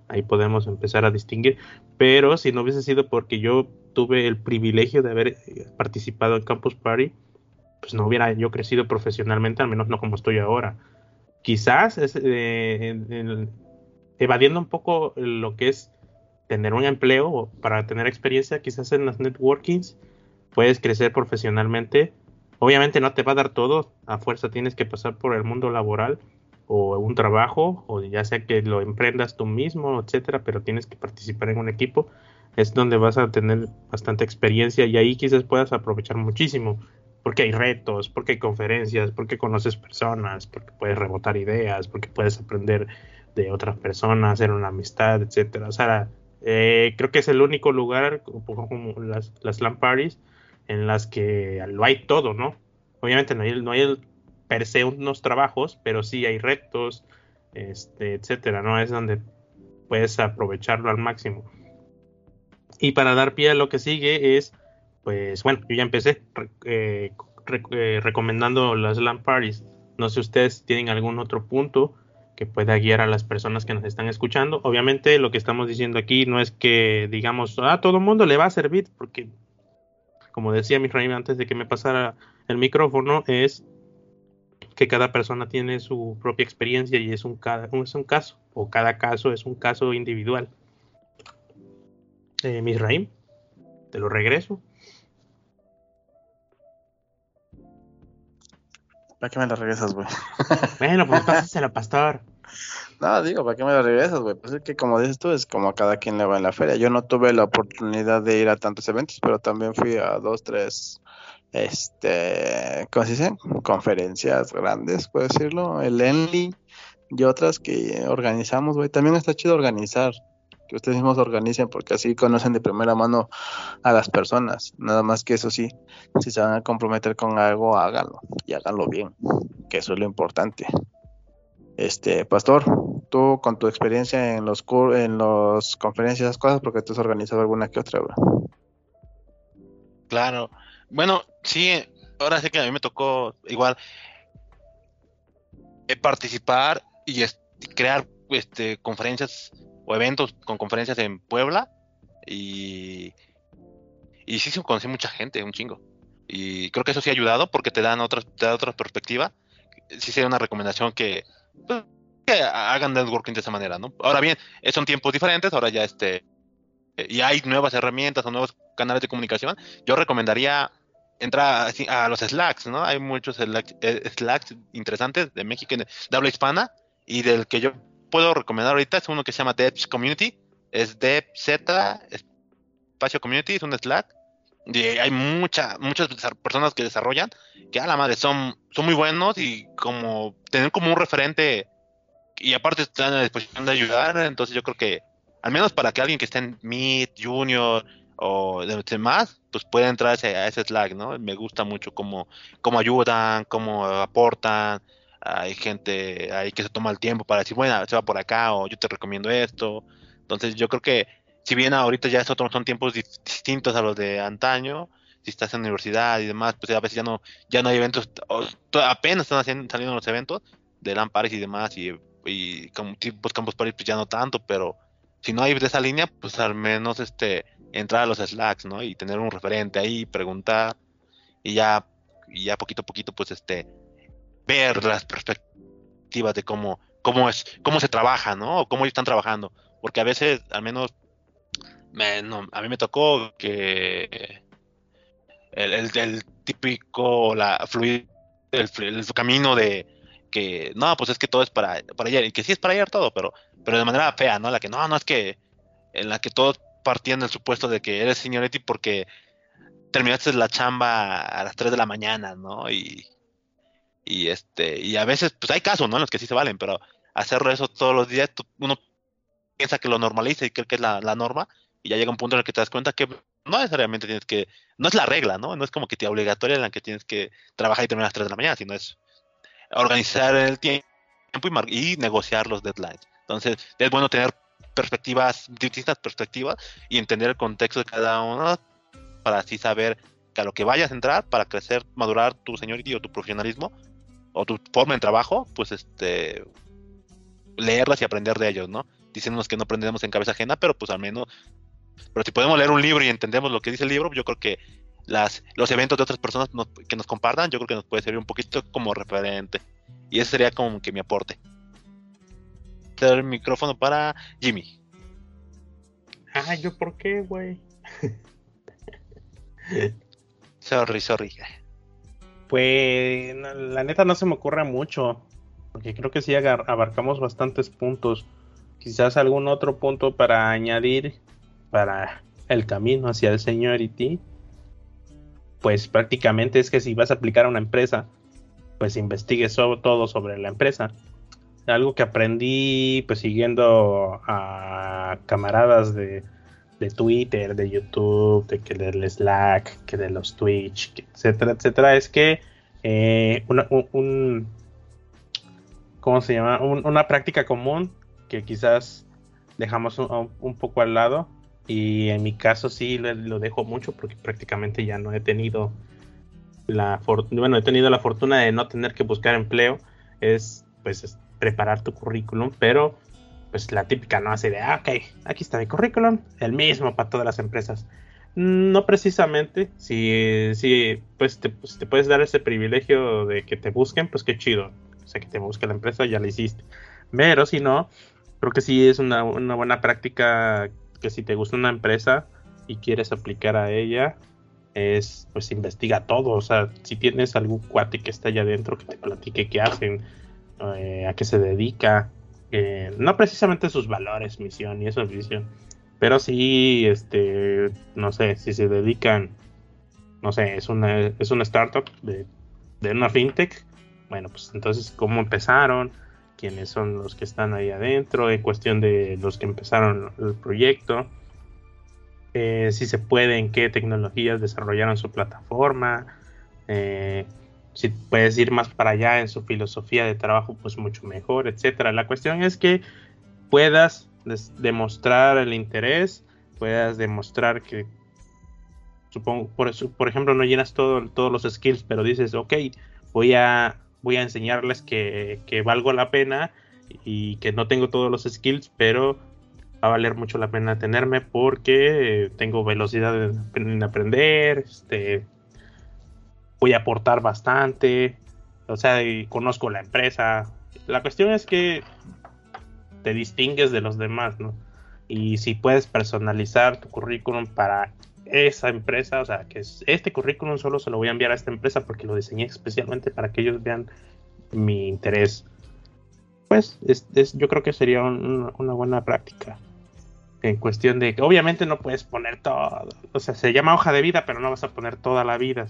ahí podemos empezar a distinguir, pero si no hubiese sido porque yo tuve el privilegio de haber eh, participado en Campus Party, pues no hubiera yo crecido profesionalmente, al menos no como estoy ahora. Quizás eh, evadiendo un poco lo que es tener un empleo para tener experiencia, quizás en las networkings puedes crecer profesionalmente Obviamente no te va a dar todo, a fuerza tienes que pasar por el mundo laboral o un trabajo, o ya sea que lo emprendas tú mismo, etcétera, pero tienes que participar en un equipo, es donde vas a tener bastante experiencia y ahí quizás puedas aprovechar muchísimo, porque hay retos, porque hay conferencias, porque conoces personas, porque puedes rebotar ideas, porque puedes aprender de otras personas, hacer una amistad, etcétera. O sea, Eh, creo que es el único lugar, como las, las LAN parties, en las que lo hay todo, ¿no? Obviamente no hay, no hay per se unos trabajos, pero sí hay retos, este, etcétera, ¿no? Es donde puedes aprovecharlo al máximo. Y para dar pie a lo que sigue es, pues bueno, yo ya empecé eh, eh, recomendando las LAN parties. No sé ustedes tienen algún otro punto que pueda guiar a las personas que nos están escuchando. Obviamente lo que estamos diciendo aquí no es que digamos, a todo el mundo le va a servir, porque como decía mi rey antes de que me pasara el micrófono, es que cada persona tiene su propia experiencia y es un, cada, es un caso, o cada caso es un caso individual. Eh, Misraim, te lo regreso. ¿Para qué me lo regresas, güey? bueno, pues pásaselo, pastor. No, digo, ¿para qué me lo regresas, güey? Pues es que como dices tú, es como a cada quien le va en la feria. Yo no tuve la oportunidad de ir a tantos eventos, pero también fui a dos, tres, este, ¿cómo se dice? Conferencias grandes, puedo decirlo. El Enly y otras que organizamos, güey. También está chido organizar que ustedes mismos organicen porque así conocen de primera mano a las personas. Nada más que eso sí, si se van a comprometer con algo, háganlo y háganlo bien, que eso es lo importante. Este, pastor, tú con tu experiencia en los en los conferencias, cosas, porque tú has organizado alguna que otra, Claro. Bueno, sí, ahora sí que a mí me tocó igual eh, participar y crear este conferencias o eventos con conferencias en Puebla y, y sí conocí mucha gente, un chingo. Y creo que eso sí ha ayudado porque te dan otra, te da otra perspectiva. Sí sería una recomendación que, pues, que hagan networking de esa manera, ¿no? Ahora bien, son tiempos diferentes, ahora ya este, y hay nuevas herramientas o nuevos canales de comunicación. Yo recomendaría entrar a, los Slacks, ¿no? Hay muchos eh, Slacks interesantes de México, de habla hispana, y del que yo puedo recomendar ahorita es uno que se llama Devs Community. Es DevZ espacio community, es un Slack. Y hay mucha, muchas personas que desarrollan que a la madre son, son muy buenos y como tener como un referente y aparte están a disposición de ayudar. Entonces yo creo que al menos para que alguien que esté en Mid, Junior o demás, pues pueda entrar a ese, Slack, ¿no? Me gusta mucho cómo, cómo ayudan, cómo aportan, hay gente ahí que se toma el tiempo para decir, bueno, se va por acá o yo te recomiendo esto. Entonces yo creo que si bien ahorita ya son tiempos distintos a los de antaño, si estás en universidad y demás, pues a veces ya no, ya no hay eventos, apenas están saliendo los eventos de LAN Paris y demás, y, y como tipos Campus pues ya no tanto, pero si no hay de esa línea, pues al menos este entrar a los Slacks, ¿no? Y tener un referente ahí, preguntar, y ya, y ya poquito a poquito, pues este, ver las perspectivas de cómo, cómo es, cómo se trabaja, ¿no? O cómo ellos están trabajando. Porque a veces, al menos, a mí me tocó que el, típico, la fluir, el, camino de que, no, pues es que todo es para, para ayer, y que sí es para ayer todo, pero, pero de manera fea, ¿no? La que, no, no es que, en la que todos partían del supuesto de que eres señority porque terminaste la chamba a las 3 de la mañana, ¿no? Y, y este, y a veces, pues hay casos, ¿no? En los que sí se valen, pero hacerlo eso todos los días, uno piensa que lo normaliza y cree que es la, norma, y ya llega un punto en el que te das cuenta que no necesariamente tienes que, no es la regla, ¿no? No es como que te obligatoria en la que tienes que trabajar y terminar a las 3 de la mañana, sino es organizar el tiempo y, y negociar los deadlines. Entonces, es bueno tener perspectivas, distintas perspectivas y entender el contexto de cada uno para así saber que a lo que vayas a entrar para crecer, madurar tu seniority o tu profesionalismo o tu forma de trabajo, pues este leerlas y aprender de ellos, ¿no? Diciéndonos que no aprendemos en cabeza ajena, pero pues al menos, pero si podemos leer un libro y entendemos lo que dice el libro, yo creo que las, los eventos de otras personas que nos compartan, yo creo que nos puede servir un poquito como referente. Y ese sería como que mi aporte. El micrófono para Jimmy. Ah, ¿yo por qué, güey? sorry, sorry. Pues la neta no se me ocurre mucho, porque creo que sí abarcamos bastantes puntos. Quizás algún otro punto para añadir para el camino hacia el seniority. Pues prácticamente es que si vas a aplicar a una empresa, pues investigue todo sobre la empresa. Algo que aprendí pues siguiendo a camaradas de, de Twitter, de YouTube, de que del Slack, que de los Twitch, etcétera, etcétera, es que eh, un, ¿cómo se llama? una práctica común que quizás dejamos un, poco al lado y en mi caso sí lo, dejo mucho porque prácticamente ya no he tenido la bueno he tenido la fortuna de no tener que buscar empleo es pues preparar tu currículum pero pues la típica, ¿no? Así de, ah, ok, aquí está mi currículum, el mismo para todas las empresas. No precisamente, si, si pues, te, pues, te puedes dar ese privilegio de que te busquen, pues qué chido. O sea, que te busque la empresa, ya lo hiciste. Pero si no, creo que sí es una, una buena práctica que si te gusta una empresa y quieres aplicar a ella, es pues investiga todo. O sea, si tienes algún cuate que está allá adentro que te platique qué hacen, eh, a qué se dedica, no precisamente sus valores, misión y eso visión, pero sí, este, no sé, si se dedican, no sé, es una, es una startup de, una fintech, bueno, pues entonces cómo empezaron, quiénes son los que están ahí adentro, en cuestión de los que empezaron el proyecto, eh, si se puede, en qué tecnologías desarrollaron su plataforma, eh, si puedes ir más para allá en su filosofía de trabajo, pues mucho mejor, etcétera. La cuestión es que puedas demostrar el interés, puedas demostrar que, supongo, por, por ejemplo, no llenas todo, todos los skills, pero dices, ok, voy a, voy a enseñarles que, que valgo la pena y que no tengo todos los skills, pero va a valer mucho la pena tenerme porque tengo velocidad en aprender, este, voy a aportar bastante, o sea, conozco la empresa. La cuestión es que te distingues de los demás, ¿no? Y si puedes personalizar tu currículum para esa empresa, o sea, que este currículum solo se lo voy a enviar a esta empresa porque lo diseñé especialmente para que ellos vean mi interés. Pues es, yo creo que sería una buena práctica en cuestión de que obviamente no puedes poner todo, o sea, se llama hoja de vida, pero no vas a poner toda la vida,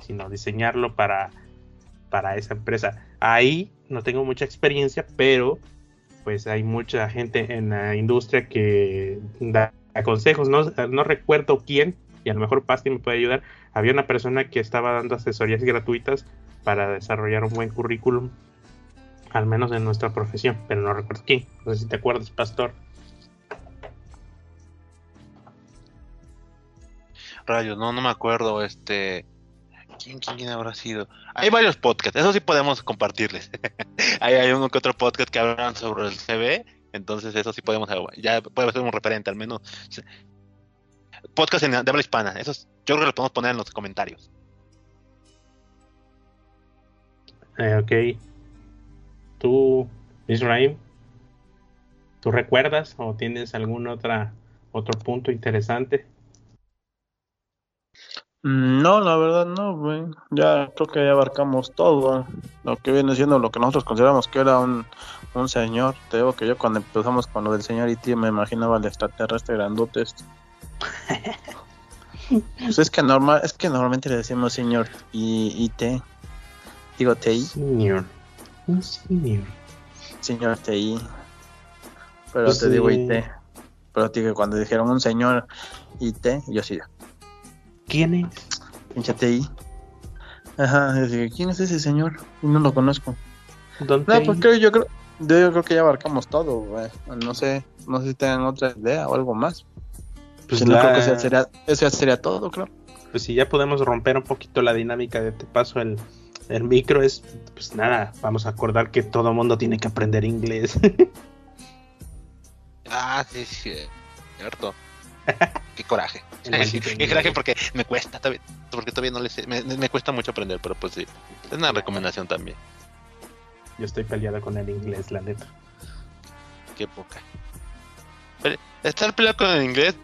sino diseñarlo para, para esa empresa. Ahí no tengo mucha experiencia, pero pues hay mucha gente en la industria que da consejos, no, no recuerdo quién, y a lo mejor Pasti me puede ayudar. Había una persona que estaba dando asesorías gratuitas para desarrollar un buen currículum, al menos en nuestra profesión, pero no recuerdo quién. No sé si te acuerdas, Pastor. Rayos, no, no me acuerdo, este... ¿Quién, quién, habrá sido? Hay varios podcasts, eso sí podemos compartirles. hay, hay uno que otro podcast que hablan sobre el CV, entonces eso sí podemos, ya puede ser un referente al menos. Podcast en, de habla hispana, eso yo creo que lo podemos poner en los comentarios. Eh, ok. ¿Tú, Israel? ¿Tú recuerdas o tienes algún otra, otro punto interesante? Mm, no, la verdad no, güey. Ya creo que ya abarcamos todo. Lo que viene siendo lo que nosotros consideramos que era un, un señor. Te digo que yo cuando empezamos con lo del señor IT me imaginaba el extraterrestre grandote. Este. pues es que normal, es que normalmente le decimos señor y IT. Digo TI. Señor. Un señor. Señor TI. Pero pues te digo IT. Pero te digo, cuando dijeron un señor IT, yo sí. ¿Quién es? Pinchate ahí. Ajá, ¿quién es ese señor? No lo conozco. ¿Dónde? No, porque yo creo, yo creo que ya abarcamos todo, güey. No sé, no sé si tienen otra idea o algo más. Pues no creo que sea, sería, eso sería todo, creo. Pues si ya podemos romper un poquito la dinámica de te paso el, el micro, es pues nada, vamos a acordar que todo mundo tiene que aprender inglés. ah, sí, sí, cierto. Qué coraje. Qué coraje porque me cuesta, porque todavía no le sé, me, cuesta mucho aprender, pero pues sí, es una recomendación también. Yo estoy peleado con el inglés, la neta. Qué poca. estar peleado con el inglés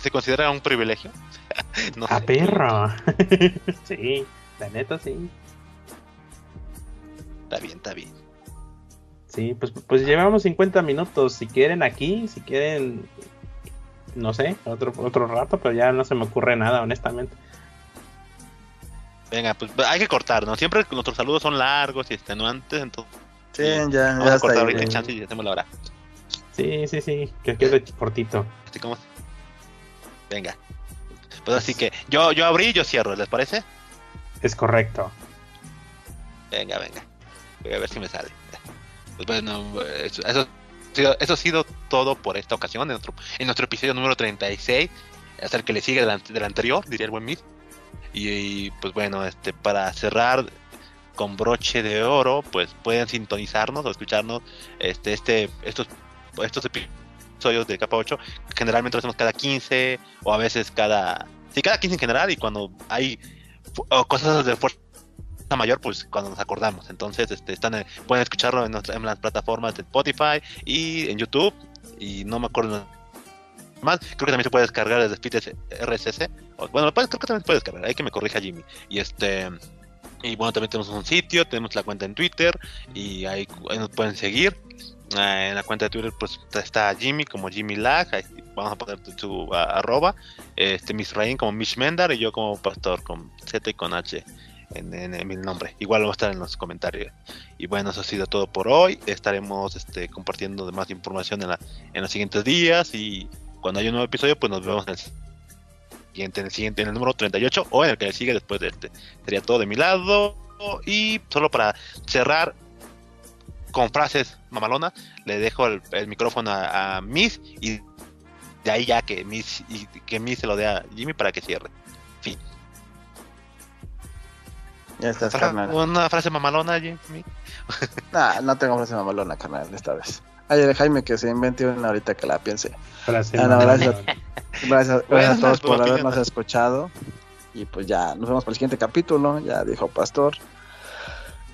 se considera un privilegio. no A perro. sí, la neta sí. Está bien, está bien. Sí, pues, pues llevamos 50 minutos. Si quieren aquí, si quieren no sé, otro, otro rato, pero ya no se me ocurre nada, honestamente. Venga, pues hay que cortar, ¿no? Siempre nuestros saludos son largos y extenuantes, entonces. Sí, ya, vamos a cortar ahorita chance y hacemos la hora. Sí, sí, sí, que quede cortito. Así como Venga. Pues así que yo, yo abrí y yo cierro, ¿les parece? Es correcto. Venga, venga. Voy a ver si me sale. Pues bueno, eso, eso, ha sido todo por esta ocasión, en nuestro, en nuestro episodio número 36. Es el que le sigue del, anterior, diría el buen Mid. Y, pues bueno, este para cerrar con broche de oro, pues pueden sintonizarnos o escucharnos este, este, estos, estos episodios de capa 8. Generalmente lo hacemos cada 15 o a veces cada... Sí, cada 15 en general y cuando hay cosas de fuerza mayor, pues cuando nos acordamos. Entonces, este, están pueden escucharlo en, las plataformas de Spotify y en YouTube. Y no me acuerdo más. Creo que también se puede descargar desde feed RSS. Bueno, creo que también se puede descargar. Hay que me corrija Jimmy. Y este. Y bueno, también tenemos un sitio, tenemos la cuenta en Twitter y ahí, nos pueden seguir. Uh, en la cuenta de Twitter pues está Jimmy como Jimmy Lag, vamos a poner su uh, arroba, este Misraín como Mish Mendar y yo como Pastor con Z y con H en, en, en, nombre. Igual va a estar en los comentarios. Y bueno, eso ha sido todo por hoy. Estaremos este, compartiendo más información en, la, en los siguientes días y cuando haya un nuevo episodio pues nos vemos en el siguiente, en el siguiente, en el número 38 o en el que sigue después de este. Sería todo de mi lado. Y solo para cerrar con frases mamalonas, le dejo el, el micrófono a, a, Miss y de ahí ya que Miss, y que Miss se lo dé a Jimmy para que cierre. Fin. Ya estás, Fra carnal. Una frase mamalona, Jimmy. nah, no tengo frase mamalona, carnal, esta vez. Ayer Jaime que se invente una ahorita que la piense. Frase ah, no, gracias, gracias, gracias a todos por habernos escuchado. Y pues ya, nos vemos para el siguiente capítulo. Ya dijo Pastor.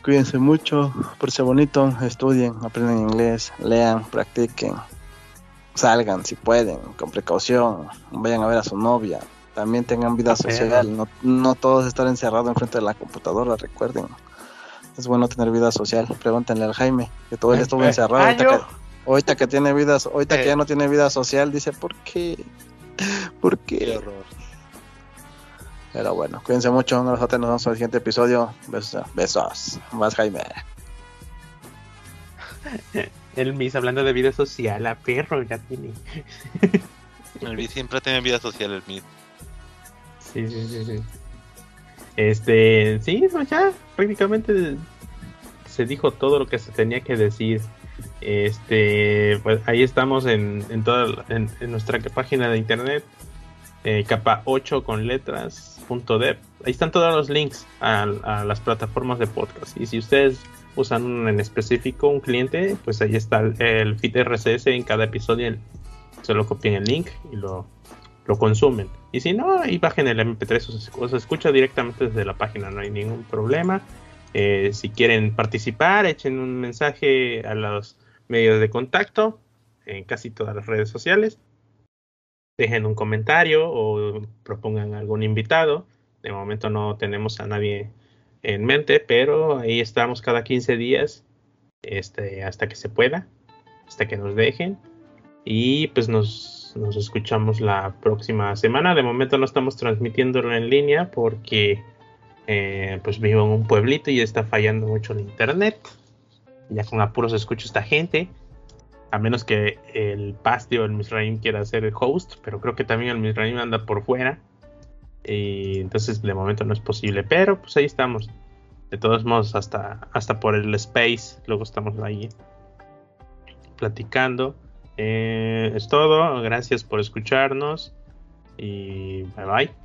Cuídense mucho, por ser bonito, estudien, aprendan inglés, lean, practiquen, salgan si pueden, con precaución, vayan a ver a su novia, también tengan vida social, no, no todos estar encerrados enfrente de la computadora, recuerden. Es bueno tener vida social, pregúntenle al Jaime, que todo él estuvo encerrado. Ahorita que, ahorita que, tiene vida, ahorita que ya no tiene vida social, dice, ¿por qué? ¿Por qué? qué horror. Pero bueno, cuídense mucho. Nosotros nos vemos en el siguiente episodio. Besos. Besos. Más Jaime. El Miss hablando de vida social, a perro ya tiene. el Miss siempre tiene vida social, el Miss. Sí, sí, sí, sí. Este, sí, pues ya prácticamente se dijo todo lo que se tenía que decir. Este, pues ahí estamos en, en toda en, nuestra página de internet eh, capa 8 con letras .dev. Ahí están todos los links a, las plataformas de podcast. Y si ustedes usan un en específico, un cliente, pues ahí está el, el feed RSS en cada episodio. Solo copian el link y lo, lo consumen. Y si no, ahí bajen el MP3 o se escucha directamente desde la página, no hay ningún problema. Eh, si quieren participar, echen un mensaje a los medios de contacto en casi todas las redes sociales dejen un comentario o propongan algún invitado. De momento no tenemos a nadie en mente, pero ahí estamos cada 15 días este, hasta que se pueda, hasta que nos dejen. Y pues nos, nos escuchamos la próxima semana. De momento no estamos transmitiéndolo en línea porque eh, pues vivo en un pueblito y está fallando mucho el internet. Ya con apuros escucho esta gente a menos que el Pasti o el Misraim quiera ser el host, pero creo que también el Misraim anda por fuera. Y entonces de momento no es posible, pero pues ahí estamos. De todos modos, hasta, hasta por el space, luego estamos ahí platicando. Eh, es todo, gracias por escucharnos y bye bye.